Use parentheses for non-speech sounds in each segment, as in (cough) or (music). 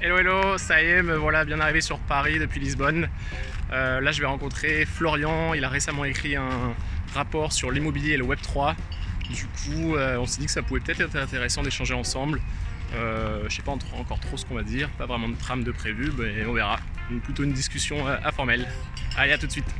Hello hello, ça y est, voilà bien arrivé sur Paris depuis Lisbonne. Euh, là je vais rencontrer Florian, il a récemment écrit un rapport sur l'immobilier et le Web 3. Du coup euh, on s'est dit que ça pouvait peut-être être intéressant d'échanger ensemble. Euh, je sais pas encore trop ce qu'on va dire, pas vraiment de trame de prévu, mais on verra. Plutôt une discussion euh, informelle. Allez à tout de suite.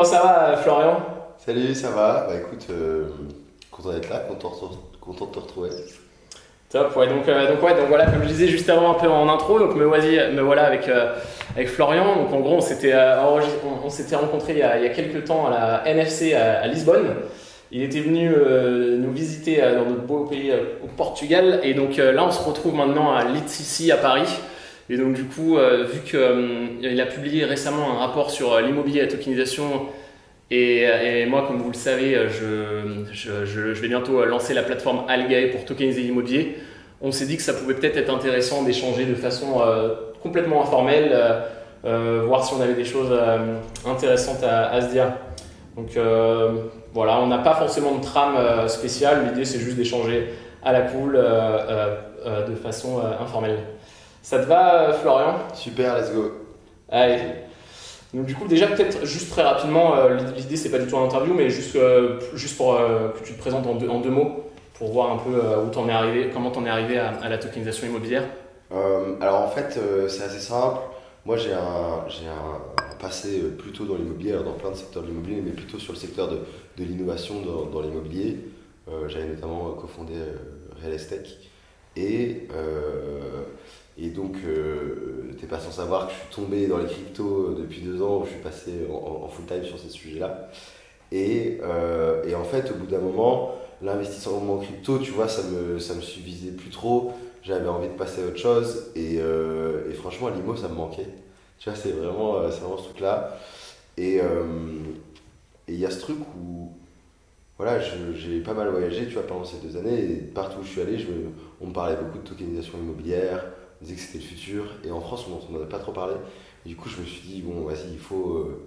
Comment ça va, Florian? Salut, ça va Bah écoute, euh, content d'être là, content, content de te retrouver. Top, ouais, donc, euh, donc, ouais, donc voilà, comme je disais juste avant un peu en intro, donc me, voici, me voilà avec, euh, avec Florian. Donc en gros, on s'était on, on s'était rencontrés il y, a, il y a quelques temps à la NFC à, Lisbonne. Il était venu nous visiter dans notre beau pays au Portugal. Et donc là, on se retrouve maintenant à ici à Paris. Et donc du coup, vu qu'il a publié récemment un rapport sur l'immobilier et la tokenisation et, moi, comme vous le savez, je, vais bientôt lancer la plateforme Algae pour tokeniser l'immobilier. On s'est dit que ça pouvait peut-être être intéressant d'échanger de façon euh, complètement informelle, euh, euh, voir si on avait des choses intéressantes à, à, se dire. Donc voilà, on n'a pas forcément de trame spéciale, l'idée c'est juste d'échanger à la cool de façon informelle. Ça te va, Florian? Super, let's go. Allez. Donc du coup déjà peut-être juste très rapidement, euh, l'idée c'est pas du tout un interview, mais juste, euh, juste pour euh, que tu te présentes en deux, en deux mots, pour voir un peu où t'en es arrivé, comment t'en es arrivé à, la tokenisation immobilière. alors en fait c'est assez simple, moi j'ai un, j'ai un, passé plutôt dans l'immobilier, dans plein de secteurs de l'immobilier, mais plutôt sur le secteur de, de l'innovation dans, dans l'immobilier. J'avais notamment cofondé Real Estate et et donc, euh, t'es pas sans savoir que je suis tombé dans les cryptos depuis deux ans, où je suis passé en, full time sur ces sujets-là. Et, euh, et, en fait, au bout d'un moment, l'investissement en crypto, tu vois, ça me, ça me suffisait plus trop. J'avais envie de passer à autre chose. Et, euh, et franchement, l'IMO, ça me manquait. Tu vois, c'est vraiment, euh, vraiment ce truc-là. Et il y a ce truc où, voilà, j'ai pas mal voyagé, tu vois, pendant ces deux années. Et partout où je suis allé, on me parlait beaucoup de tokenisation immobilière on disait que c'était le futur. Et en France, on n'en avait pas trop parlé. du coup, je me suis dit, bon, vas-y, il faut, euh,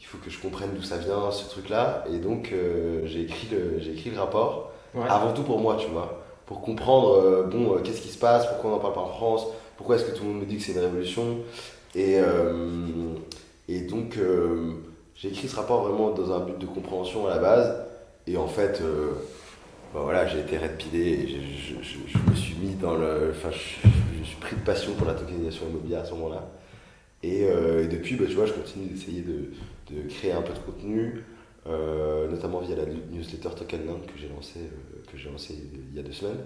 il faut que je comprenne d'où ça vient, ce truc-là. Et donc, euh, j'ai écrit, le, écrit le rapport, avant tout pour moi, tu vois. Pour comprendre, euh, bon, qu'est-ce qui se passe, pourquoi on n'en parle pas en France, pourquoi est-ce que tout le monde me dit que c'est une révolution. Et, et donc, j'ai écrit ce rapport vraiment dans un but de compréhension à la base. Et en fait, bah voilà, j'ai été red et je, je, me suis mis dans le. Enfin, je, suis pris de passion pour la tokenisation immobilière à ce moment-là. Et, euh, depuis, bah, tu vois, je continue d'essayer de, de, créer un peu de contenu, euh, notamment via la newsletter Tokenland que j'ai lancé, euh, que j'ai lancé il y a deux semaines.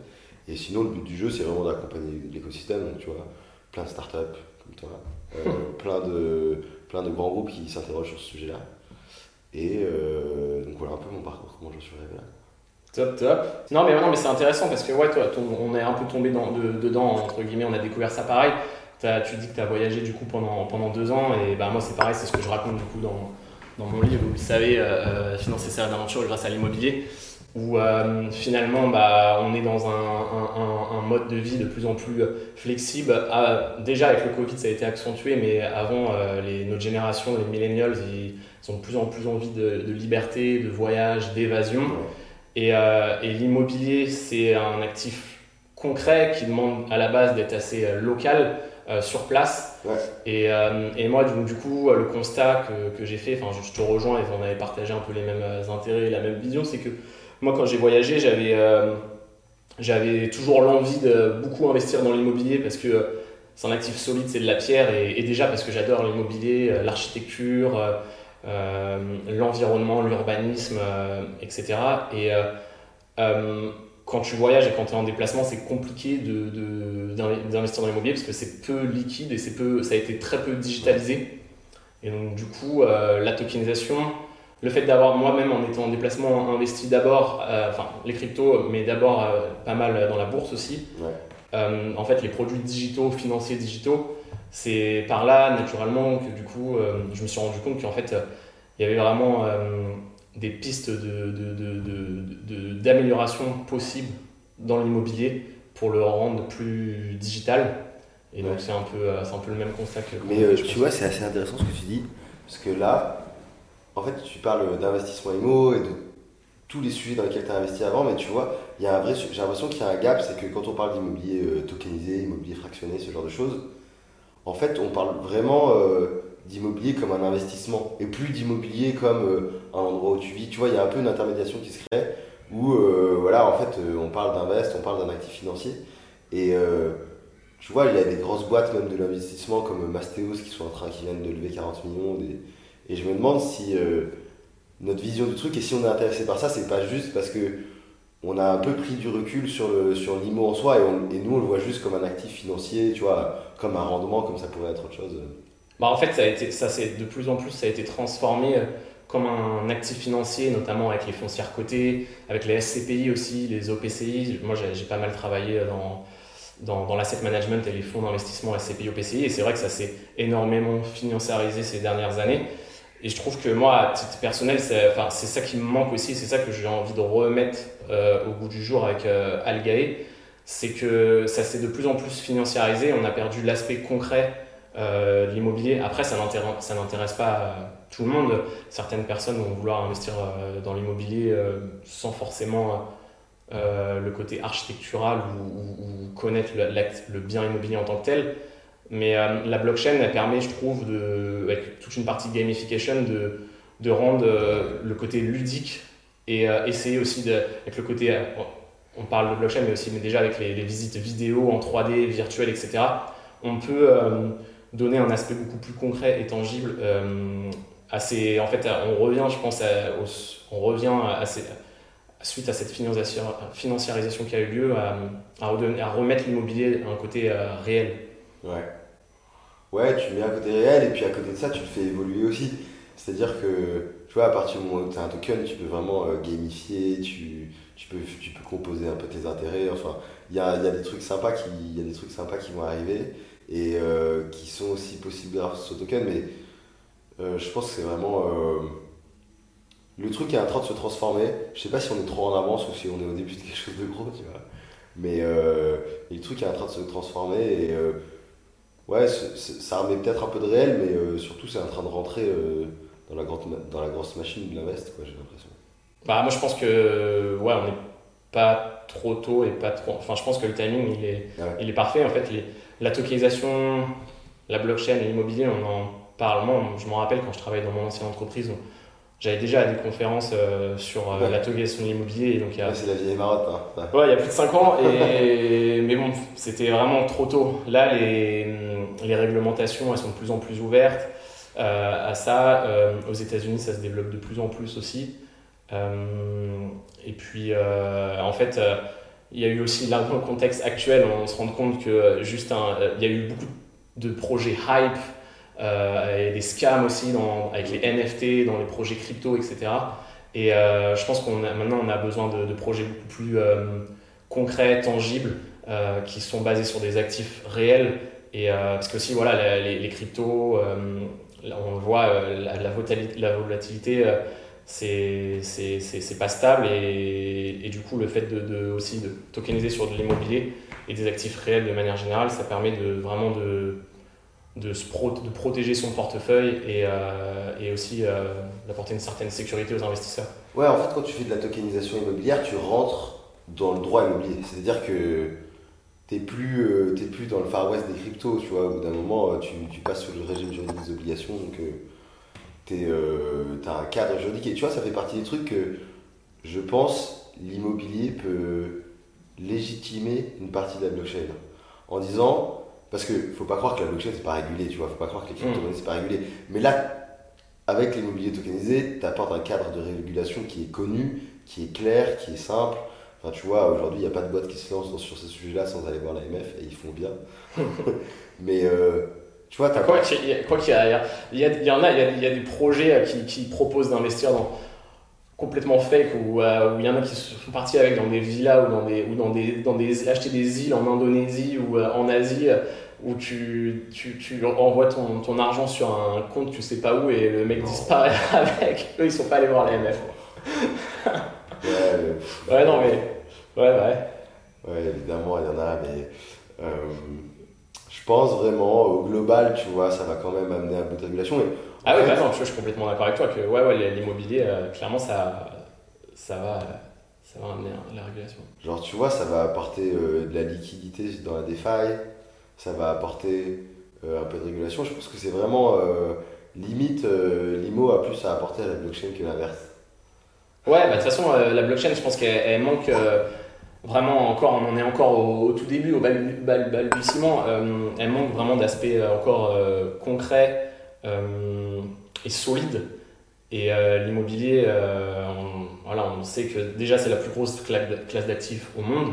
Et sinon, le but du jeu, c'est vraiment d'accompagner l'écosystème. Donc, tu vois, plein de startups comme toi, (laughs) plein, de, plein de grands groupes qui s'interrogent sur ce sujet-là. Et donc, voilà un peu mon parcours, comment j'en suis arrivé là. Non, mais, mais c'est intéressant parce que ouais, toi, on est un peu tombé dans, dedans, entre guillemets, on a découvert ça pareil. tu dis que tu as voyagé du coup pendant, pendant deux ans et bah, moi c'est pareil, c'est ce que je raconte du coup dans, dans mon livre, vous savez, euh, euh, financer sa aventure grâce à l'immobilier, où euh, finalement bah, on est dans un, un, mode de vie de plus en plus flexible. Ah, déjà avec le Covid ça a été accentué, mais avant les, notre génération, les millennials, ils, ont de plus en plus envie de liberté, de voyage, d'évasion. Euh, et, l'immobilier, c'est un actif concret qui demande à la base d'être assez euh, local, euh, sur place. Et, et, moi, du, coup, le constat que, que j'ai fait, enfin, je, te rejoins et on avait partagé un peu les mêmes intérêts, la même vision, c'est que moi, quand j'ai voyagé, j'avais j'avais toujours l'envie de beaucoup investir dans l'immobilier parce que c'est un actif solide, c'est de la pierre, et, et déjà parce que j'adore l'immobilier, l'architecture l'environnement, l'urbanisme, euh, etc. Et euh, quand tu voyages et quand tu es en déplacement, c'est compliqué d'investir de, dans l'immobilier parce que c'est peu liquide et peu, ça a été très peu digitalisé. Et donc, du coup, la tokenisation, le fait d'avoir moi-même, en étant en déplacement, investi d'abord, enfin, les cryptos, mais d'abord pas mal dans la bourse aussi. en fait, les produits digitaux, financiers digitaux, c'est par là, naturellement, que du coup, euh, je me suis rendu compte qu'en fait, il y avait vraiment euh, des pistes d'amélioration de, de, possibles dans l'immobilier pour le rendre plus digital. Et donc, c'est un, peu, c'est un peu le même constat que. Mais tu vois, c'est assez intéressant ce que tu dis, parce que là, en fait, tu parles d'investissement IMO et de tous les sujets dans lesquels tu as investi avant, mais tu vois, il y a un vrai, j'ai l'impression qu'il y a un gap, c'est que quand on parle d'immobilier euh, tokenisé, immobilier fractionné, ce genre de choses, en fait, on parle vraiment euh, d'immobilier comme un investissement et plus d'immobilier comme euh, un endroit où tu vis. Tu vois, il y a un peu une intermédiation qui se crée où, voilà, en fait, on parle d'invest, on parle d'un actif financier. Et tu vois, il y a des grosses boîtes même de l'investissement comme Mastéos qui sont en train, qui viennent de lever 40 millions. Et je me demande si notre vision du truc. Et si on est intéressé par ça, c'est pas juste parce que on a un peu pris du recul sur le sur l'IMO en soi et, nous on le voit juste comme un actif financier, tu vois, comme un rendement, comme ça pourrait être autre chose. Bah en fait, ça a été, ça c'est de plus en plus, ça a été transformé euh, comme un actif financier, notamment avec les foncières cotées, avec les SCPI aussi, les OPCI. Moi, j'ai pas mal travaillé dans dans, dans l'asset management et les fonds d'investissement SCPI, OPCI, et c'est vrai que ça s'est énormément financiarisé ces dernières années. Et je trouve que moi, à titre personnel, c'est ça qui me manque aussi, c'est ça que j'ai envie de remettre euh, au bout du jour avec euh, Algae, c'est que ça s'est de plus en plus financiarisé, on a perdu l'aspect concret euh, de l'immobilier. Après, ça n'intéresse pas tout le monde. Certaines personnes vont vouloir investir dans l'immobilier sans forcément le côté architectural ou, connaître le, bien immobilier en tant que tel. Mais euh, la blockchain, elle permet, je trouve, de, avec toute une partie de gamification, de, de rendre euh, le côté ludique et euh, essayer aussi de, avec le côté, on parle de blockchain, mais aussi mais déjà avec les, visites vidéo en 3D, virtuelles, etc., on peut donner un aspect beaucoup plus concret et tangible à en fait, on revient, je pense, on revient suite à cette financiarisation qui a eu lieu, à, à, à remettre l'immobilier à un côté réel. Ouais. Ouais, tu mets à côté réel et puis à côté de ça, tu le fais évoluer aussi. C'est-à-dire que, tu vois, à partir du moment où tu as un token, tu peux vraiment euh, gamifier, tu, tu, peux, tu peux composer un peu tes intérêts. Enfin, il y a, y a, des trucs sympas qui, y a des trucs sympas qui vont arriver et euh, qui sont aussi possibles grâce ce token. Mais euh, je pense que c'est vraiment. le truc est en train de se transformer. Je sais pas si on est trop en avance ou si on est au début de quelque chose de gros, tu vois. Mais le truc est en train de se transformer et ouais, ça remet peut-être un peu de réel, mais euh, surtout c'est en train de rentrer euh, dans, la grande, dans la grosse machine de l'invest, quoi, j'ai l'impression. Bah, moi je pense que, ouais, on n'est pas trop tôt et pas trop. Enfin, je pense que le timing il est, il est parfait. En fait, les, la tokenisation, la blockchain et l'immobilier, on en parle. Moi, je me rappelle quand je travaillais dans mon ancienne entreprise, j'allais déjà à des conférences euh, sur euh, la tokenisation de l'immobilier. donc c'est la vieille marotte. Hein. Ouais. il y a plus de 5 ans. Et... (laughs) mais bon, c'était vraiment trop tôt. Là, les les réglementations, elles sont de plus en plus ouvertes euh, à ça. Aux États-Unis, ça se développe de plus en plus aussi. Et puis, en fait, il y a eu aussi, là, dans le contexte actuel, on se rend compte que juste il y a eu beaucoup de projets hype et des scams aussi dans, avec les NFT, dans les projets crypto, etc. Et je pense qu'on maintenant on a besoin de, de projets beaucoup plus concrets, tangibles, qui sont basés sur des actifs réels et euh, parce que aussi, voilà, les, cryptos, euh, on le voit, euh, la, volatilité, la volatilité c'est pas stable et, du coup le fait de, aussi de tokeniser sur de l'immobilier et des actifs réels de manière générale ça permet de vraiment de, de, se de protéger son portefeuille et, et aussi d'apporter une certaine sécurité aux investisseurs. Ouais en fait quand tu fais de la tokenisation immobilière tu rentres dans le droit immobilier c'est à dire que t'es plus, euh, plus dans le Far West des cryptos, tu vois. Au bout d'un moment, euh, tu, tu, passes sur le régime juridique des obligations, donc euh, tu as un cadre juridique. Et tu vois, ça fait partie des trucs que je pense l'immobilier peut légitimer une partie de la blockchain. En disant, parce que faut pas croire que la blockchain c'est pas régulé, tu vois, faut pas croire que les crypto-monnaies c'est pas régulé. Mais là, avec l'immobilier tokenisé, tu apportes un cadre de régulation qui est connu, qui est clair, qui est simple tu vois, aujourd'hui, il n'y a pas de boîte qui se lance sur ce sujet-là sans aller voir l'AMF et ils font bien. (laughs) Mais euh, tu vois, as quoi qu'il y, a, il y, en a, il y a, des projets qui, qui proposent d'investir dans complètement fake où, euh, il y en a qui sont partis avec dans des villas ou dans des ou dans des dans des acheter des îles en Indonésie ou en Asie où tu, tu, tu envoies ton, ton, argent sur un compte tu sais pas où et le mec disparaît (laughs) avec. Eux ils sont pas allés voir l'AMF ouais, ouais non mais Ouais, ouais. Ouais, évidemment, il y en a, mais euh, pense vraiment au global, tu vois, ça va quand même amener un peu de régulation. ah oui, bah non, je, suis complètement d'accord avec toi que ouais, ouais, l'immobilier, euh, clairement, ça, ça, va, ça va amener la régulation. Genre, tu vois, ça va apporter euh, de la liquidité dans la DeFi, ça va apporter un peu de régulation. Je pense que c'est vraiment limite, l'IMO a plus à apporter à la blockchain que l'inverse. Ouais, bah, de toute façon, la blockchain, je pense qu'elle manque vraiment encore, on en est encore au, tout début, au balbutiement. Euh, elle manque vraiment d'aspects euh, encore euh, concrets et solides. Et l'immobilier, on, voilà, on sait que déjà c'est la plus grosse classe d'actifs au monde.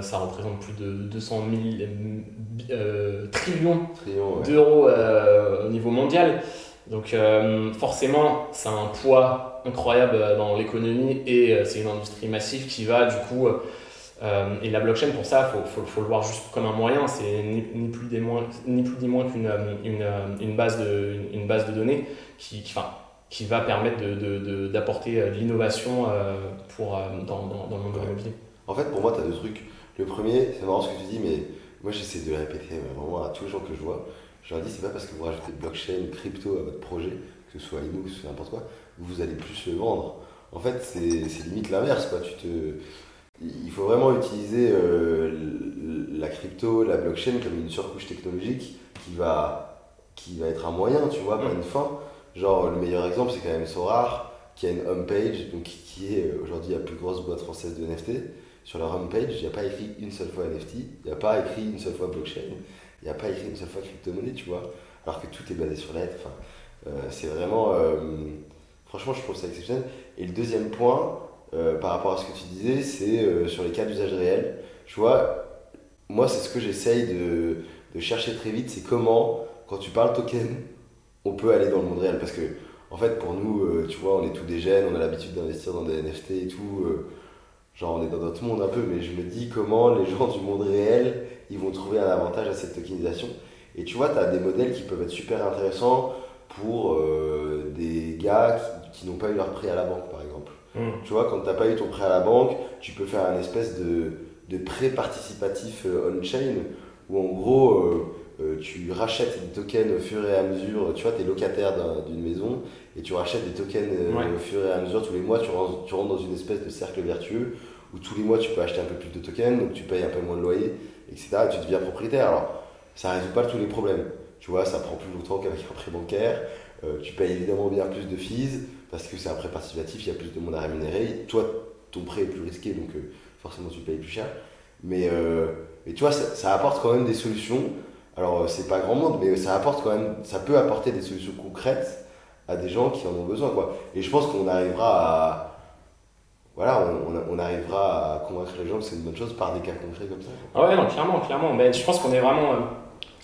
ça représente plus de 200 000 trillions d'euros au niveau mondial. Donc forcément, ça a un poids incroyable euh, dans l'économie et euh, c'est une industrie massive qui va du coup. Euh, et la blockchain, pour ça, il faut, faut, faut, le voir juste comme un moyen. C'est ni, plus ni plus ni moins qu'une une, une, base de, une, base de données qui, qui, enfin, qui va permettre d'apporter de, de, de l'innovation pour, dans, dans, dans, le monde de l'immobilier. En fait, pour moi, tu as deux trucs. Le premier, c'est marrant ce que tu dis, mais moi j'essaie de le répéter vraiment à tous les gens que je vois. Je leur dis, c'est pas parce que vous rajoutez blockchain, crypto à votre projet, que ce soit IMO, que ce soit n'importe quoi, vous allez plus le vendre. En fait, c'est limite l'inverse. Quoi. Tu te, il faut vraiment utiliser euh, la crypto, la blockchain comme une surcouche technologique qui va, qui va être un moyen, tu vois, pas mm. une fin. Genre, le meilleur exemple, c'est quand même Sorar, qui a une homepage, donc qui est euh, aujourd'hui la plus grosse boîte française de NFT. Sur leur homepage, il n'y a pas écrit une seule fois NFT, il n'y a pas écrit une seule fois blockchain, il n'y a pas écrit une seule fois crypto-monnaie, tu vois. Alors que tout est basé sur l'aide. Enfin, euh, c'est vraiment. Franchement, je trouve ça exceptionnel. Et le deuxième point, euh, par rapport à ce que tu disais, c'est euh, sur les cas d'usage réel. Tu vois, moi, c'est ce que j'essaye de, de, chercher très vite, c'est comment, quand tu parles token, on peut aller dans le monde réel. Parce que, en fait, pour nous, euh, tu vois, on est tous des jeunes, on a l'habitude d'investir dans des NFT et tout. Genre, on est dans notre monde un peu, mais je me dis comment les gens du monde réel, ils vont trouver un avantage à cette tokenisation. Et tu vois, tu as des modèles qui peuvent être super intéressants pour des gars qui qui n'ont pas eu leur prêt à la banque, par exemple. Hmm. Tu vois, quand tu n'as pas eu ton prêt à la banque, tu peux faire un espèce de, de prêt participatif euh, on-chain, où en gros, euh, euh, tu rachètes des tokens au fur et à mesure. Tu vois, tu es locataire d'une maison et tu rachètes des tokens au fur et à mesure. Tous les mois, tu rentres, tu rentres dans une espèce de cercle vertueux où tous les mois, tu peux acheter un peu plus de tokens, donc tu payes un peu moins de loyer, etc. Et tu deviens propriétaire. Alors, ça ne résout pas tous les problèmes. Tu vois, ça prend plus longtemps qu'avec un prêt bancaire. tu payes évidemment bien plus de fees parce que c'est un prêt participatif, il y a plus de monde à rémunérer. Toi, ton prêt est plus risqué, donc euh, forcément tu payes plus cher. Mais, euh, mais tu vois, ça, apporte quand même des solutions. Alors, euh, c'est pas grand monde, mais ça apporte quand même, ça peut apporter des solutions concrètes à des gens qui en ont besoin. Quoi. Et je pense qu'on arrivera à. Voilà, on, arrivera à convaincre les gens que c'est une bonne chose par des cas concrets comme ça. Ah ouais, non, clairement, clairement. Mais je pense qu'on est vraiment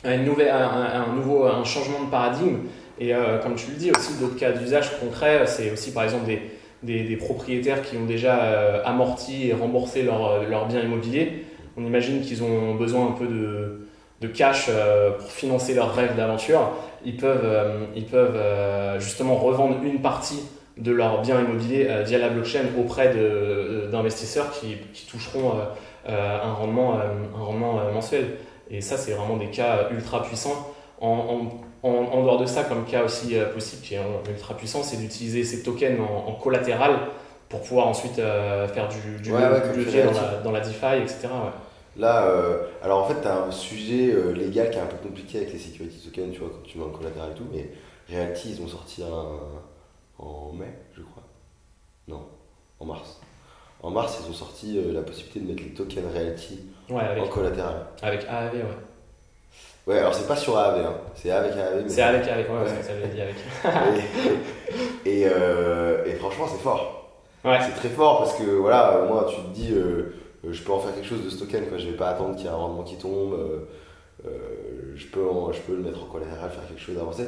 à, une nouvelle, un, nouveau un changement de paradigme. Et euh, comme tu le dis aussi, d'autres cas d'usage concrets, c'est aussi par exemple des, des, propriétaires qui ont déjà euh, amorti et remboursé leurs leur biens immobiliers. On imagine qu'ils ont besoin un peu de, de cash euh, pour financer leur rêve d'aventure. Ils peuvent, ils peuvent justement revendre une partie de leurs biens immobiliers via la blockchain auprès d'investisseurs qui, qui, toucheront un rendement, un rendement mensuel. Et ça, c'est vraiment des cas ultra puissants. En, en, en, dehors de ça, comme cas aussi euh, possible qui est ultra puissant, c'est d'utiliser ces tokens en, collatéral pour pouvoir ensuite euh, faire du, du, dans, la, dans, la, DeFi, etc. Là, euh, alors en fait, tu as un sujet légal qui est un peu compliqué avec les security tokens, tu vois, quand tu mets en collatéral et tout, mais Realty, ils ont sorti un, en mai, je crois. Non, en mars. En mars, ils ont sorti la possibilité de mettre les tokens Realty en collatéral. Avec AAV, ouais. Ouais, alors c'est pas sur AAV, hein. c'est avec AAV. C'est avec AAV, ouais, ouais. ça veut dire avec. (laughs) et, euh, et, franchement, c'est fort. Ouais. C'est très fort parce que voilà, moi, tu te dis, euh, euh, je peux en faire quelque chose de token, quoi. je vais pas attendre qu'il y ait un rendement qui tombe. je, peux je peux le mettre en collatéral, faire quelque chose d'avancé.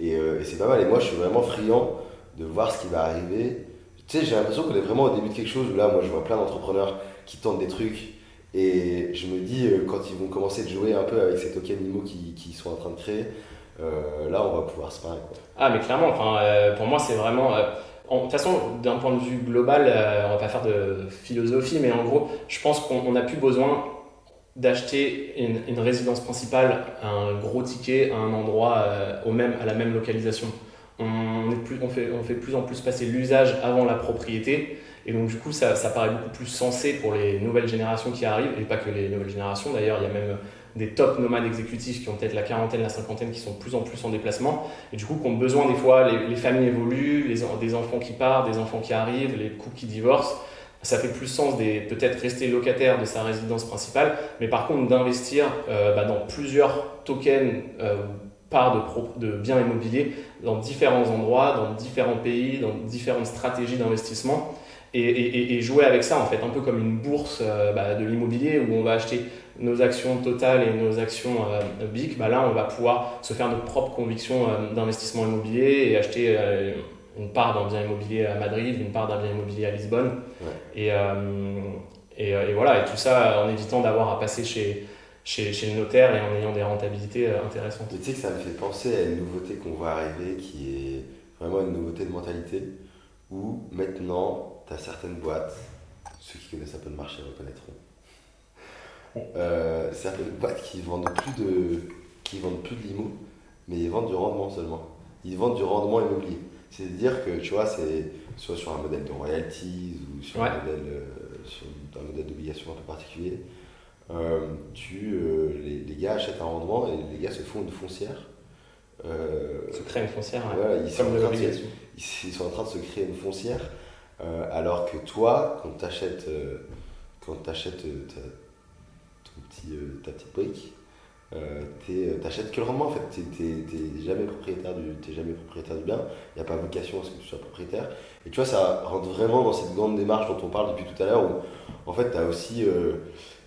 Et, c'est pas mal. Et moi, je suis vraiment friand de voir ce qui va arriver. Tu sais, j'ai l'impression qu'on est vraiment au début de quelque chose où là, moi, je vois plein d'entrepreneurs qui tentent des trucs et je me dis, euh, quand ils vont commencer de jouer un peu avec ces tokens IMO qui, qui sont en train de créer, euh, là, on va pouvoir se parler. Ah, mais clairement, enfin, euh, pour moi, c'est vraiment. De toute façon, d'un point de vue global, on va pas faire de philosophie, mais en gros, je pense qu'on n'a plus besoin d'acheter une, résidence principale, un gros ticket, à un endroit au même, à la même localisation. On, est plus, on, fait, on fait plus en plus passer l'usage avant la propriété. Et donc, du coup, ça, ça, paraît beaucoup plus sensé pour les nouvelles générations qui arrivent, et pas que les nouvelles générations. D'ailleurs, il y a même des top nomades exécutifs qui ont peut-être la quarantaine, la cinquantaine, qui sont de plus en plus en déplacement, et du coup, qui ont besoin des fois, les, familles évoluent, des enfants qui partent, des enfants qui arrivent, les couples qui divorcent. Ça fait plus sens de peut-être rester locataire de sa résidence principale, mais par contre d'investir euh, bah, dans plusieurs tokens euh, parts de, de biens immobiliers dans différents endroits, dans différents pays, dans différentes stratégies d'investissement et, jouer avec ça, en fait, un peu comme une bourse euh, bah, de l'immobilier où on va acheter nos actions totales et nos actions euh, BIC. Bah, là, on va pouvoir se faire notre propre conviction euh, d'investissement immobilier et acheter une part d'un bien immobilier à Madrid, une part d'un bien immobilier à Lisbonne. Et, et, voilà, et tout ça en évitant d'avoir à passer chez, chez, chez, le notaire et en ayant des rentabilités intéressantes. tu sais que ça me fait penser à une nouveauté qu'on voit arriver qui est vraiment une nouveauté de mentalité où maintenant tu as certaines boîtes, ceux qui connaissent un peu le marché reconnaîtront, euh, certaines boîtes qui vendent plus de qui vendent plus de limo, mais ils vendent du rendement seulement. Ils vendent du rendement immobilier. C'est-à-dire que tu vois, c'est soit sur un modèle de royalties ou sur un modèle euh, sur un modèle d'obligation un peu particulier. Euh, tu, les, les, gars achètent un rendement et les gars se font une foncière. se créent une foncière, ils, sont ils, sont en train de se créer une foncière euh, alors que toi, quand tu achètes, euh, quand achètes euh, ta, petit, ta petite brique, tu n'achètes que le rendement en fait. Tu n'es jamais, propriétaire du, jamais propriétaire du bien. Il n'y a pas vocation à ce que tu sois propriétaire. Et tu vois, ça rentre vraiment dans cette grande démarche dont on parle depuis tout à l'heure où en fait, tu as aussi.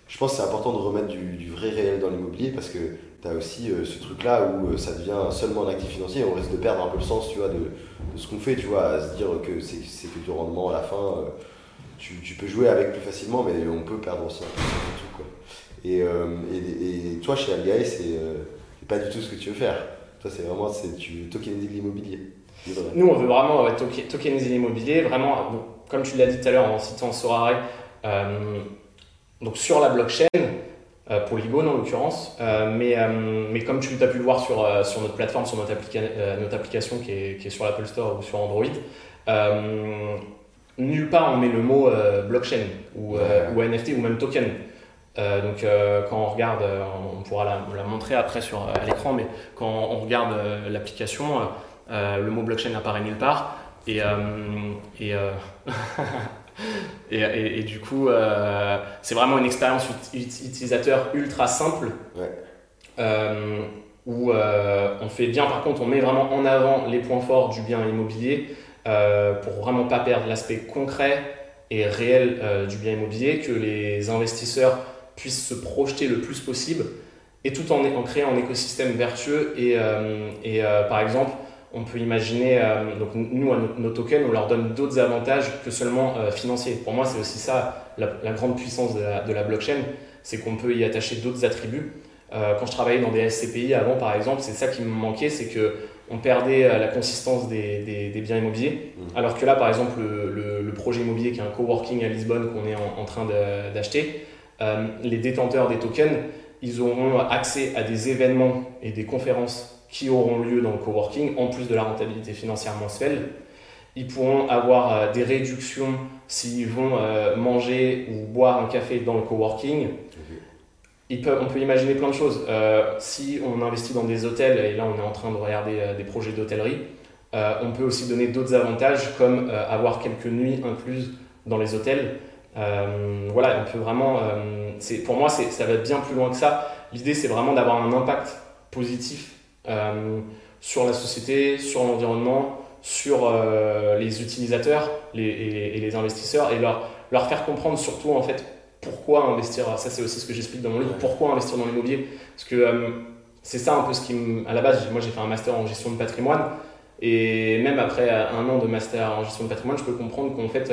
je pense que c'est important de remettre du, vrai réel dans l'immobilier parce que tu as aussi ce truc-là où ça devient seulement un actif financier et on risque de perdre un peu le sens tu vois, de, ce qu'on fait, tu vois, à se dire que c'est que du rendement à la fin. Euh, tu, tu, peux jouer avec plus facilement, mais on peut perdre aussi un peu tout. Quoi. Et, euh, et, et, toi, chez Algae, euh, c'est pas du tout ce que tu veux faire. Toi, c'est vraiment, tu veux tokeniser l'immobilier. Nous, on veut vraiment tokeniser l'immobilier, vraiment, comme tu l'as dit tout à l'heure en citant Sorare, donc sur la blockchain, euh, Polygon en l'occurrence. Euh, mais, euh, mais comme tu as pu le voir sur, sur notre plateforme, sur notre, notre application qui est, qui est, sur l'Apple Store ou sur Android, nulle part on met le mot blockchain ou, ou, NFT ou même token. Donc quand on regarde, on pourra la, la montrer après sur à l'écran, mais quand on regarde l'application, le mot blockchain apparaît nulle part. (laughs) Et, et Et, du coup, euh, c'est vraiment une expérience utilisateur ultra simple. Euh, où euh, on fait bien, par contre, on met vraiment en avant les points forts du bien immobilier pour vraiment pas perdre l'aspect concret et réel du bien immobilier, que les investisseurs puissent se projeter le plus possible et tout en, en créant un écosystème vertueux. Et, et par exemple, on peut imaginer, euh, donc nous, à nos, tokens, on leur donne d'autres avantages que seulement euh, financiers. Pour moi, c'est aussi ça la, grande puissance de la, blockchain, c'est qu'on peut y attacher d'autres attributs. Euh, quand je travaillais dans des SCPI avant, par exemple, c'est ça qui me manquait, c'est que on perdait la consistance des, biens immobiliers. Mmh. Alors que là, par exemple, le, projet immobilier qui est un coworking à Lisbonne qu'on est en, en train d'acheter, les détenteurs des tokens, ils auront accès à des événements et des conférences qui auront lieu dans le coworking, en plus de la rentabilité financière mensuelle. Ils pourront avoir euh, des réductions s'ils vont euh, manger ou boire un café dans le coworking. Ils peuvent, on peut imaginer plein de choses. Euh, si on investit dans des hôtels, et là on est en train de regarder des projets d'hôtellerie, on peut aussi donner d'autres avantages comme avoir quelques nuits incluses dans les hôtels. Voilà, on peut vraiment. pour moi, ça va bien plus loin que ça. L'idée, c'est vraiment d'avoir un impact positif euh, sur la société, sur l'environnement, sur euh, les utilisateurs les, et, les investisseurs et leur, leur faire comprendre surtout en fait pourquoi investir. Ça, c'est aussi ce que j'explique dans mon livre. Pourquoi investir dans l'immobilier Parce que euh, c'est ça un peu ce qui À la base, moi j'ai fait un master en gestion de patrimoine. Et même après un an de master en gestion de patrimoine, je peux comprendre qu'en fait,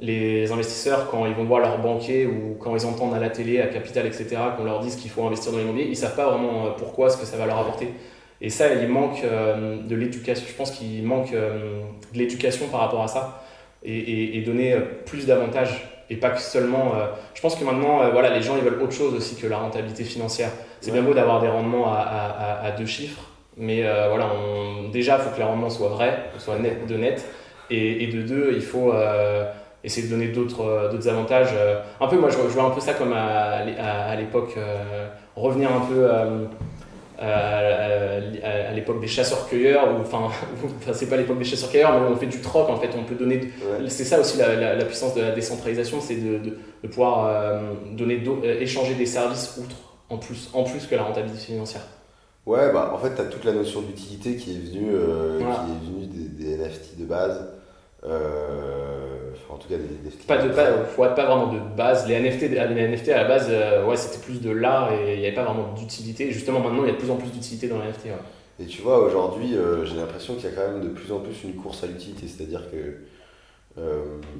les investisseurs, quand ils vont voir leur banquier ou quand ils entendent à la télé, à Capital, etc., qu'on leur dise qu'il faut investir dans l'immobilier, ils ne savent pas vraiment pourquoi, ce que ça va leur apporter. Et ça, il manque de l'éducation. Je pense qu'il manque de l'éducation par rapport à ça et, et, donner plus d'avantages et pas que seulement. je pense que maintenant, voilà, les gens ils veulent autre chose aussi que la rentabilité financière. C'est bien beau d'avoir des rendements à, à, à, deux chiffres, mais voilà, on, déjà, il faut que les rendements soient vrais, soient net, de net, et, et de deux, il faut essayer de donner d'autres euh, d'autres avantages. Euh, un peu, moi, je, vois un peu ça comme à, à, l'époque, euh, revenir un peu à, l'époque des chasseurs-cueilleurs, (laughs) enfin, c'est pas l'époque des chasseurs-cueilleurs, mais on fait du troc en fait, on peut donner. C'est ça aussi la, la, puissance de la décentralisation, c'est de, de, pouvoir donner, échanger des services outre, en plus, en plus que la rentabilité financière. Ouais, bah en fait, tu as toute la notion d'utilité qui est venue, qui est venue des, des, NFT de base. Euh, en tout cas, des, pas de pas, faut pas vraiment de base. Les NFT, les NFT à la base, euh, ouais, c'était plus de l'art et il n'y avait pas vraiment d'utilité. Justement, maintenant, il y a de plus en plus d'utilité dans les NFT. Et tu vois, aujourd'hui, euh, j'ai l'impression qu'il y a quand même de plus en plus une course à l'utilité. C'est-à-dire que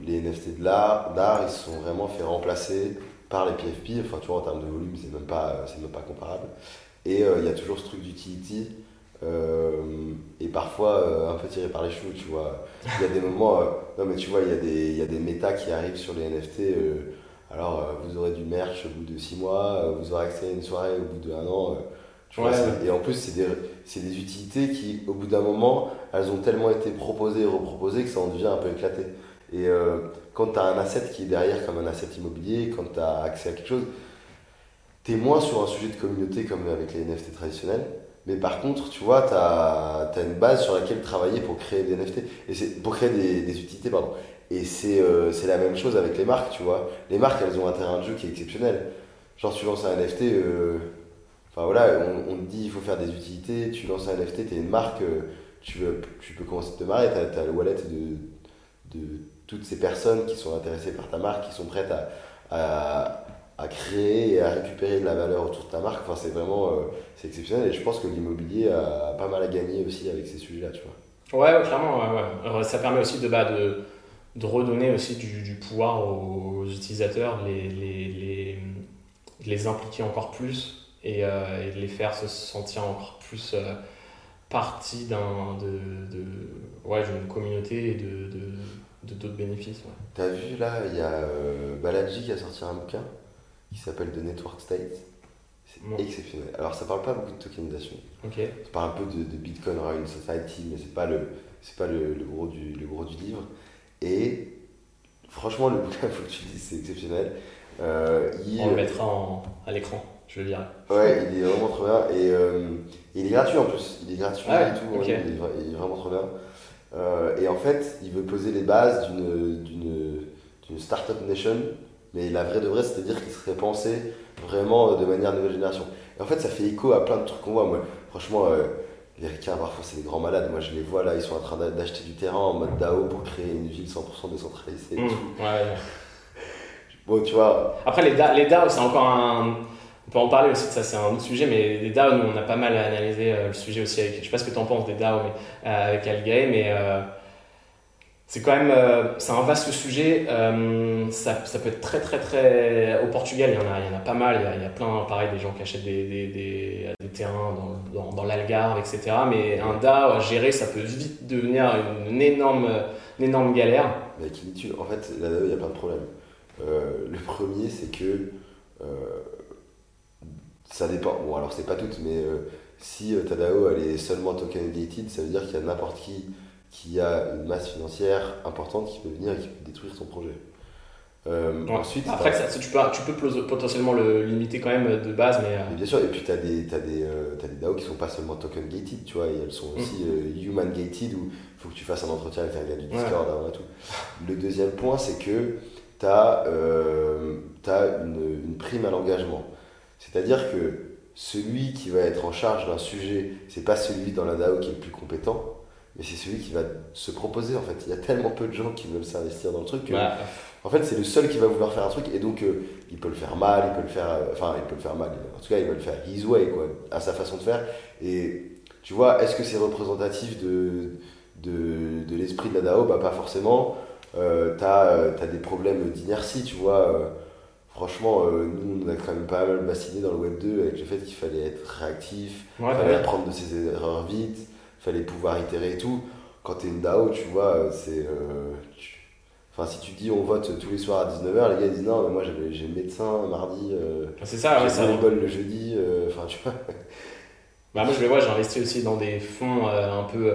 les NFT de l'art, d'art, ils se sont vraiment fait remplacer par les PFP. Enfin, tu vois, en termes de volume, c'est même pas, c'est même pas comparable. Et il y a toujours ce truc d'utility euh, et parfois euh, un peu tiré par les cheveux, tu vois. Il y a des moments, euh, non mais tu vois, il y, a des, il y a des méta qui arrivent sur les NFT. alors vous aurez du merch au bout de 6 mois, vous aurez accès à une soirée au bout d'un an. Tu vois, et en plus, c'est des, des, utilités qui, au bout d'un moment, elles ont tellement été proposées et reproposées que ça en devient un peu éclaté. Et quand tu as un asset qui est derrière comme un asset immobilier, quand tu as accès à quelque chose, tu es moins sur un sujet de communauté comme avec les NFT traditionnels. Mais par contre, tu vois, tu as, une base sur laquelle travailler pour créer des NFT, et pour créer des, des, utilités, pardon. Et euh, c'est la même chose avec les marques, tu vois. Les marques, elles ont un terrain de jeu qui est exceptionnel. Genre, tu lances un NFT, euh, enfin voilà, on, on, te dit il faut faire des utilités, tu lances un NFT, tu es une marque, euh, tu, tu peux commencer à te marrer, tu as, le wallet de, de toutes ces personnes qui sont intéressées par ta marque, qui sont prêtes à à créer et à récupérer de la valeur autour de ta marque. Enfin, c'est vraiment euh, c'est exceptionnel et je pense que l'immobilier a pas mal à gagner aussi avec ces sujets-là, tu vois. Ouais, clairement, ouais, ça permet aussi de, bah, de, de redonner aussi du, du, pouvoir aux utilisateurs, les, les, les, les impliquer encore plus et, euh, et, les faire se sentir encore plus euh, partie d'un, de, de, ouais, d'une communauté et de, de, d'autres bénéfices. Ouais. T'as vu là, il y a Baladji qui a sorti un bouquin qui s'appelle The Network State. C'est exceptionnel. Alors, ça parle pas beaucoup de tokenisation. Ok. Ça parle un peu de, de Bitcoin Around Society, mais c'est pas, le, c'est pas le, le, gros du, le gros du livre. Et franchement, le (laughs) bouquin, faut que tu le dises, c'est exceptionnel. Euh, On le mettra en, à l'écran, je le dirai. Ouais, il est vraiment trop bien. Et, euh, il est gratuit en plus. Il est gratuit ah et tout. il, est, vraiment trop bien. Euh, et en fait, il veut poser les bases d'une, d'une, d'une startup nation mais la vraie de vrai, c'est-à-dire qu'il serait pensé vraiment euh, de manière nouvelle génération. Et en fait, ça fait écho à plein de trucs qu'on voit. Moi, franchement, euh, les ricains, parfois, c'est des grands malades. Moi, je les vois là, ils sont en train d'acheter du terrain en mode DAO pour créer une ville 100% décentralisée. Mmh, ouais. (laughs) bon, tu vois. Après, les, DAO, les DAO c'est encore un. On peut en parler aussi de ça, c'est un autre sujet, mais les DAO, nous, on a pas mal analysé euh, le sujet aussi avec. Je sais pas ce que tu en penses des DAO mais, avec Algae, mais c'est quand même euh, c'est un vaste sujet. Euh, ça, ça, peut être très, très, très. Au Portugal, il y en a, il y en a pas mal. Il y a, plein, pareil, des gens qui achètent des, des, des, des terrains dans, dans, dans l'Algarve, etc. Mais un DAO à gérer, ça peut vite devenir une, énorme, une énorme galère. Mais en fait, là il y a plein de problèmes. Euh, le premier, c'est que ça dépend. Bon, alors, c'est pas tout, mais si ta DAO elle est seulement token ça veut dire qu'il y a n'importe qui qui a une masse financière importante qui peut venir et qui peut détruire son projet. Euh, ensuite, Après, ça, tu, peux, tu peux potentiellement le limiter quand même de base, mais. Euh, bien sûr, et puis tu as des, as des, euh, as des DAO qui sont pas seulement token gated, tu vois, et elles sont aussi mm. human gated où il faut que tu fasses un entretien avec un gars du Discord avant et tout. Le deuxième point, c'est que tu as, as une, une, prime à l'engagement. C'est-à-dire que celui qui va être en charge d'un sujet, c'est pas celui dans la DAO qui est le plus compétent, mais c'est celui qui va se proposer en fait. Il y a tellement peu de gens qui veulent s'investir dans le truc que, en fait, c'est le seul qui va vouloir faire un truc et donc euh, il peut le faire mal, il peut le faire, euh, enfin, il peut le faire mal. En tout cas, il va le faire his way, quoi, à sa façon de faire. Et tu vois, est-ce que c'est représentatif de, de, de l'esprit de la DAO? Bah, pas forcément. Euh, t'as as des problèmes d'inertie, tu vois. franchement, euh, nous, on a quand même pas mal bassiné dans le Web 2 avec le fait qu'il fallait être réactif, Ouais, fallait ouais. apprendre de ses erreurs vite, fallait pouvoir itérer et tout. Quand tu es une DAO, tu vois, euh, c'est. euh, tu- Enfin, si tu dis on vote tous les soirs à 19h, les gars disent non, mais moi j'ai médecin mardi, euh, C'est ça, ouais, ça. le jeudi, enfin tu vois. Bah, moi, je le vois, j'ai investi aussi dans des fonds un peu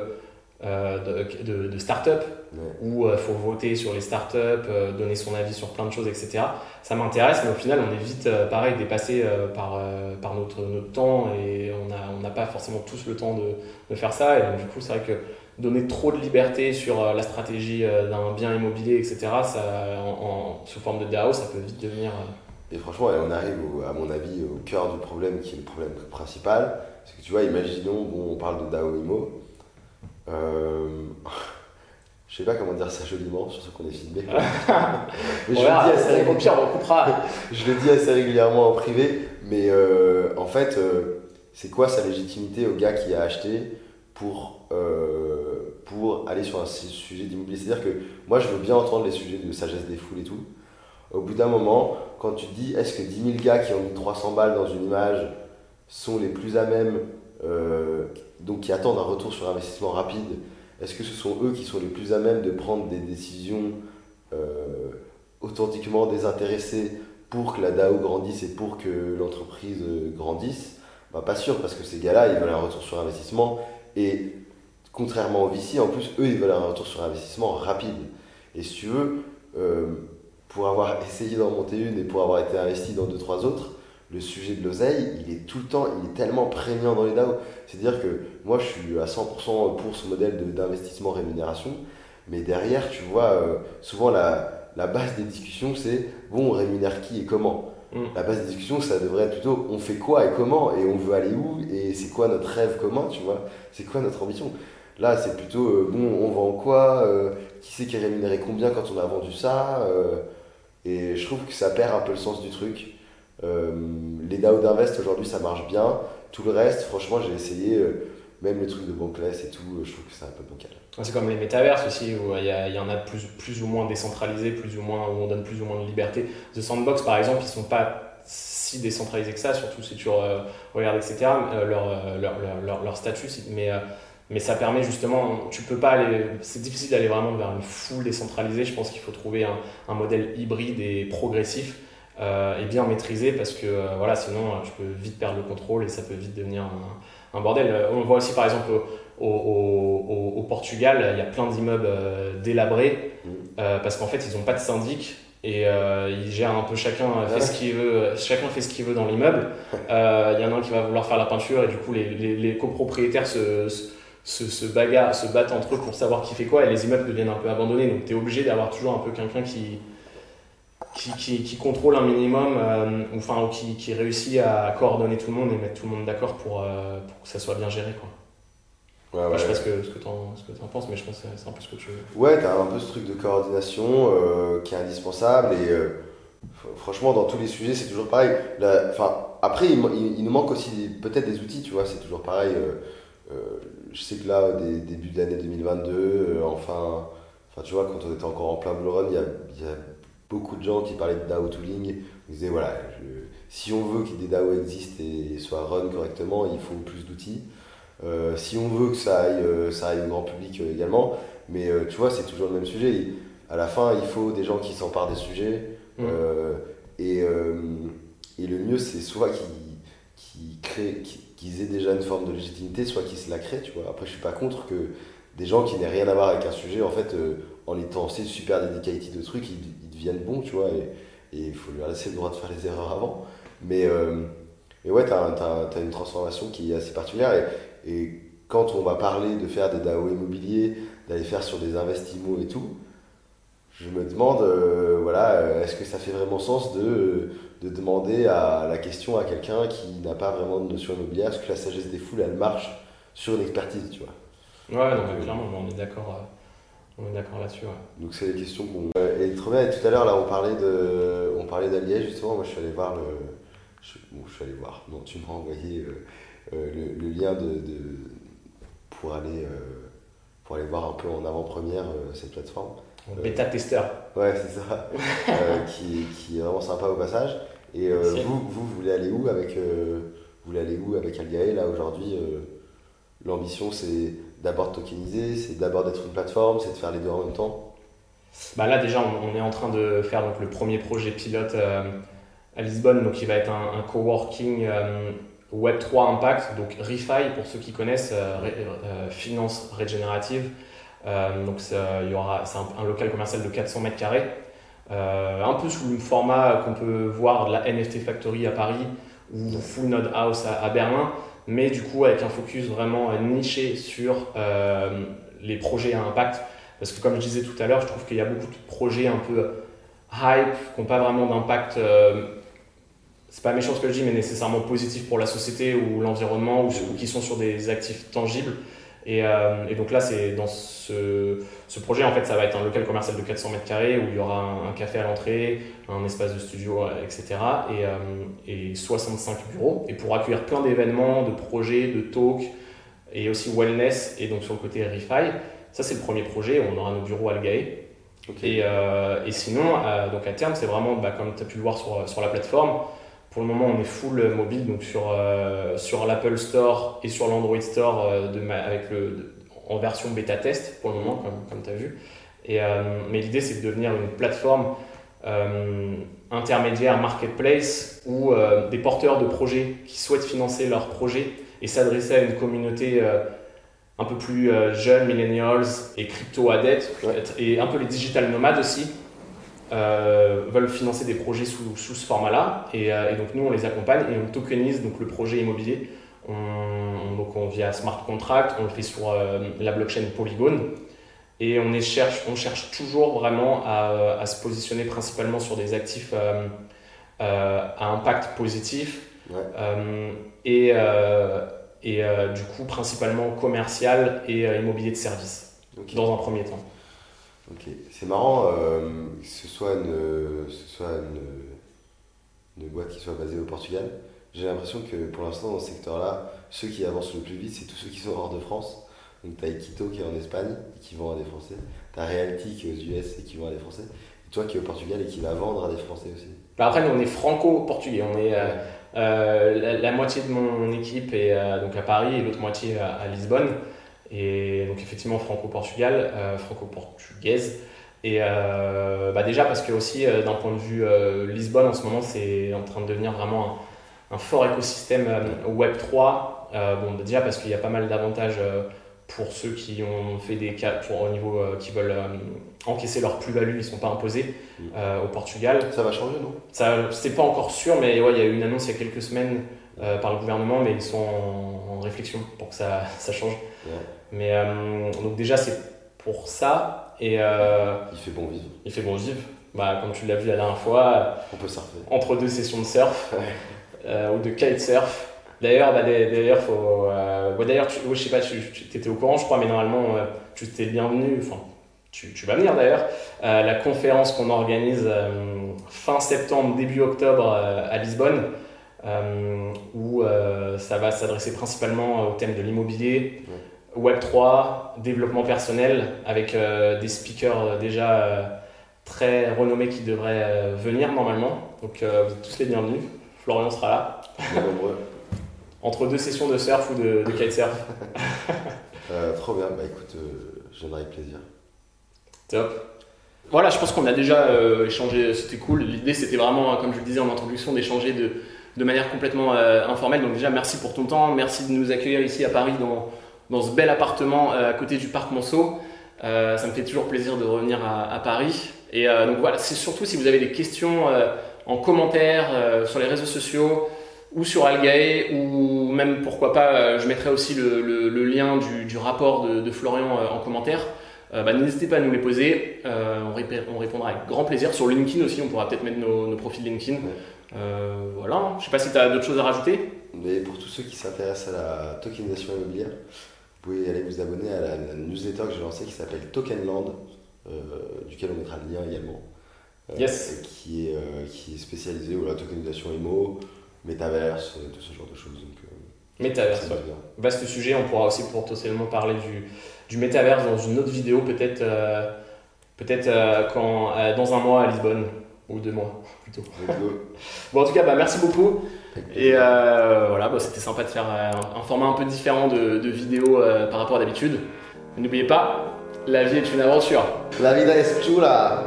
euh, de, de, de start-up Ouais. où il faut voter sur les startups, euh, donner son avis sur plein de choses, etc. Ça m'intéresse, mais au final, on est vite, euh, pareil, dépassé euh, par, euh, par notre, notre temps et on n'a on n'a pas forcément tous le temps de, de faire ça. Et donc, du coup, c'est vrai que donner trop de liberté sur euh, la stratégie euh, d'un bien immobilier, etc., ça, en, en- sous forme de DAO, ça peut vite devenir. euh, Et franchement, on arrive, au- à mon avis, au cœur du problème qui est le problème principal. Parce que tu vois, imaginons, bon, on parle de DAO IMO. Euh, je sais pas comment dire ça joliment, surtout qu'on est filmé. (laughs) Mais je, le dis assez régulièrement, pire, on coupera. (laughs) je le dis assez régulièrement en privé. Mais euh, en fait, euh, c'est quoi sa légitimité au gars qui a acheté pour, euh, pour aller sur un su- sujet d'immobilier? C'est-à-dire que moi, je veux bien entendre les sujets de sagesse des foules et tout. Au bout d'un moment, quand tu te dis est-ce que 10 000 gars qui ont mis 300 balles dans une image sont les plus à même, donc qui attendent un retour sur investissement rapide, est-ce que ce sont eux qui sont les plus à même de prendre des décisions euh, authentiquement désintéressées pour que la DAO grandisse et pour que l'entreprise euh, grandisse? Bah, Pas sûr, parce que ces gars-là, ils veulent un retour sur investissement et contrairement aux VC, en plus, eux, ils veulent un retour sur investissement rapide. Et si tu veux, euh, pour avoir essayé d'en monter une et pour avoir été investi dans deux, trois autres, le sujet de l'oseille, il est tout le temps, il est tellement prégnant dans les DAO. C'est-à-dire que moi, je suis à 100% pour ce modèle d'investissement rémunération, mais derrière, tu vois, euh, souvent la, la base des discussions, c'est bon, on rémunère qui et comment? Mm. La base des discussions, ça devrait être plutôt on fait quoi et comment, et on veut aller où, et c'est quoi notre rêve commun, tu vois? C'est quoi notre ambition? Là, c'est plutôt euh, bon, on vend quoi? Euh, Qui c'est qui est rémunéré combien quand on a vendu ça? Et je trouve que ça perd un peu le sens du truc. Euh, les DAO d'Invest aujourd'hui ça marche bien. Tout le reste, franchement, j'ai essayé, euh, même le truc de Bankless et tout, euh, je trouve que c'est un peu bancal. C'est comme les métaverses aussi, où il y, a- il y en a plus, plus ou moins décentralisés, plus ou moins, où on donne plus ou moins de liberté. The Sandbox, par exemple, ils sont pas si décentralisés que ça, surtout si tu euh, regardes, etc., euh, leur, euh, leur, statut. Mais, euh, mais ça permet justement, tu peux pas aller, c'est difficile d'aller vraiment vers une full décentralisée. Je pense qu'il faut trouver un, modèle hybride et progressif euh, et bien maîtrisé parce que euh, voilà, sinon euh, tu peux vite perdre le contrôle et ça peut vite devenir un, un bordel. Euh, On voit aussi par exemple au, au, au- au Portugal, il y a plein d'immeubles euh, délabrés Mm. euh, parce qu'en fait ils n'ont pas de syndic et euh, ils gèrent un peu chacun euh, fait Ouais. ce qu'il veut, chacun fait ce qu'il veut dans l'immeuble. (laughs) Euh, Il y en a un qui va vouloir faire la peinture et du coup les, les, les copropriétaires se, se, se bagarrent, se battent entre eux pour savoir qui fait quoi et les immeubles deviennent un peu abandonnés. Donc tu es obligé d'avoir toujours un peu quelqu'un qui, qui, qui, qui contrôle un minimum, euh, ou enfin ou qui, qui réussit à coordonner tout le monde et mettre tout le monde d'accord pour, euh, pour que ça soit bien géré. Quoi. Ouais, Enfin, ouais. je sais pas ce que, ce que ce que t'en penses, mais je pense que c'est un peu ce que tu veux. Ouais, t'as un peu ce truc de coordination euh, qui est indispensable et euh, franchement, dans tous les sujets, c'est toujours pareil. La- après, il, il- il nous manque aussi des- peut-être des outils, tu vois, c'est toujours pareil. je sais que là, dé- début de l'année 2022, euh, enfin, enfin, tu vois, quand on était encore en plein Blue Run, il y a, il y a beaucoup de gens qui parlaient de DAO tooling. Ils disaient, voilà, je- si on veut que des DAO existent et soient run correctement, il faut plus d'outils. Euh, si on veut que ça aille, euh, ça aille au grand public euh, également, mais tu vois, c'est toujours le même sujet. À la fin, il faut des gens qui s'emparent des sujets. Mm. et, et le mieux, c'est soit qu'ils qu'ils créent- qu'ils aient déjà une forme de légitimité, soit qu'ils se la créent, tu vois. Après, je suis pas contre que des gens qui n'aient rien à voir avec un sujet, en fait, euh, en étant c'est super dedicated de trucs, ils, ils deviennent bons, tu vois. Et il faut leur laisser le droit de faire les erreurs avant. Mais, euh, mais ouais, tu as, une transformation qui est assez particulière. Et, et quand on va parler de faire des DAO immobiliers, d'aller faire sur des investiments et tout, je me demande, euh, voilà, euh, est-ce que ça fait vraiment sens de, de demander à la question à quelqu'un qui n'a pas vraiment de notion immobilière, est-ce que la sagesse des foules, elle marche sur une expertise, tu vois Ouais, non, mais clairement, on est d'accord euh, on est d'accord là-dessus. Ouais. Donc c'est les questions qu'on... Euh, Et trop bien, et tout à l'heure, là, on parlait de, on parlait justement, moi je suis allé voir le... Je, bon, je suis allé voir, non, tu m'as envoyé euh, euh, le, le lien de, de- pour, aller, euh, pour aller voir un peu en avant-première euh, cette plateforme. Bêta-testeur. Ouais, c'est ça. (laughs) qui, qui, est vraiment sympa au passage. Et vous, vous, voulez aller où avec, vous voulez aller où avec Algae là aujourd'hui L'ambition, c'est d'abord tokeniser, c'est d'abord d'être une plateforme, c'est de faire les deux en même temps. Bah Là, déjà, on, est en train de faire le premier projet pilote euh, à Lisbonne, donc, qui va être un, coworking euh, Web3 Impact, donc ReFi, pour ceux qui connaissent, euh, finance régénérative. donc, c'est un, local commercial de 400 mètres carrés, un peu sous le format qu'on peut voir de la NFT Factory à Paris ou Full Node House à Berlin mais du coup avec un focus vraiment niché sur euh, les projets à impact. Parce que comme je disais tout à l'heure, je trouve qu'il y a beaucoup de projets un peu hype, qui n'ont pas vraiment d'impact, euh, c'est pas méchant ce que je dis, mais nécessairement positif pour la société ou l'environnement, ou, qui sont sur des actifs tangibles. Et, euh, et, donc là, c'est dans ce, ce, projet, en fait, ça va être un local commercial de 400 mètres carrés où il y aura un, café à l'entrée, un espace de studio, etc. Et, et, 65 bureaux. Et pour accueillir plein d'événements, de projets, de talks et aussi wellness. Et donc sur le côté Refi, ça c'est le premier projet. On aura nos bureaux à Algae. Et, euh, et, sinon, euh, donc à terme, c'est vraiment, bah, comme tu as pu le voir sur, sur la plateforme, pour le moment, on est full mobile, donc sur, euh, sur l'Apple Store et sur l'Android Store euh, avec le, en version bêta test pour le moment, comme, comme tu as vu. Et, euh, mais l'idée, c'est de devenir une plateforme intermédiaire marketplace où des porteurs de projets qui souhaitent financer leurs projets et s'adresser à une communauté un peu plus jeune, millennials et crypto-adeptes, et un peu les digital nomades aussi, euh, veulent financer des projets sous, sous ce format-là. Et, euh, et, donc nous, on les accompagne et on tokenise donc, le projet immobilier. On, donc on, via smart contract, on le fait sur euh, la blockchain Polygon. Et on, est, cherche, on cherche toujours vraiment à, à, se positionner principalement sur des actifs à impact positif. et, et du coup principalement commercial et immobilier de service dans un premier temps. Ok, c'est marrant euh, que ce soit, une, ce soit une, boîte qui soit basée au Portugal. J'ai l'impression que pour l'instant, dans ce secteur-là, ceux qui avancent le plus vite, c'est tous ceux qui sont hors de France. Donc, tu as Equito qui est en Espagne et qui vend à des Français. Tu as Realty qui est aux US et qui vend à des Français. Et toi qui es au Portugal et qui va vendre à des Français aussi. Bah, après, nous, on est franco-portugais. On est. Euh, euh, la, moitié de mon équipe est donc à Paris et l'autre moitié à Lisbonne. Et donc effectivement franco-portugal, euh, franco-portugaise. Et euh, bah déjà parce que aussi euh, d'un point de vue Lisbonne en ce moment c'est en train de devenir vraiment un, fort écosystème Web 3. bon bah, déjà parce qu'il y a pas mal d'avantages pour ceux qui ont fait des cas pour au niveau qui veulent encaisser leur plus-value, ils sont pas imposés mm. au Portugal. Ça va changer non? Ça c'est pas encore sûr mais ouais il y a eu une annonce il y a quelques semaines par le gouvernement mais ils sont en, réflexion pour que ça, ça change. Mais euh, donc déjà, c'est pour ça. Et, euh, il fait bon vivre. Il fait bon vivre. Bah, comme tu l'as vu la dernière fois, on peut surfer. Entre deux sessions de surf (laughs) euh, ou de kitesurf. D'ailleurs, bah, d'ailleurs, faut. d'ailleurs, je sais pas, tu, étais au courant, je crois, mais normalement, tu étais bienvenu. Enfin, tu, tu, vas venir d'ailleurs. la conférence qu'on organise fin septembre, début octobre à Lisbonne. où ça va s'adresser principalement au thème de l'immobilier, Web3, développement personnel, avec euh, des speakers euh, déjà euh, très renommés qui devraient venir normalement. Donc vous êtes tous les bienvenus. Florian sera là. (laughs) Entre deux sessions de surf ou de, de kitesurf. (laughs) trop bien, bah écoute, j'aimerais plaisir. Top. Voilà, je pense qu'on a déjà échangé, c'était cool. L'idée c'était vraiment, comme je le disais en introduction, d'échanger de, de manière complètement informelle. Donc déjà, merci pour ton temps, merci de nous accueillir ici à Paris dans, dans ce bel appartement euh, à côté du parc Monceau. Euh, ça me fait toujours plaisir de revenir à, Paris. Et euh, donc voilà, c'est surtout si vous avez des questions en commentaire sur les réseaux sociaux ou sur Algae, ou même pourquoi pas, je mettrai aussi le, lien du, rapport de, Florian en commentaire. Bah, n'hésitez pas à nous les poser, on, répondra avec grand plaisir. Sur LinkedIn aussi, on pourra peut-être mettre nos, profils LinkedIn. voilà, je sais pas si tu as d'autres choses à rajouter. Mais pour tous ceux qui s'intéressent à la tokenisation immobilière, vous pouvez aller vous abonner à la, newsletter que j'ai lancée qui s'appelle Tokenland, euh, duquel on mettra le lien également. Euh, yes. Qui est, euh, qui est spécialisé la tokenisation IMO, métaverse, tout ce genre de choses. Donc, métaverse, ouais. Vaste sujet, on pourra aussi potentiellement parler du, du métaverse dans une autre vidéo, peut-être peut-être euh, quand euh, dans un mois à Lisbonne, ou deux mois (laughs) plutôt. Bon, en tout cas, bah, merci beaucoup. Et euh, voilà, bah, c'était sympa de faire euh, un, format un peu différent de, vidéo euh, par rapport à d'habitude. N'oubliez pas, la vie est une aventure. La vida es chula.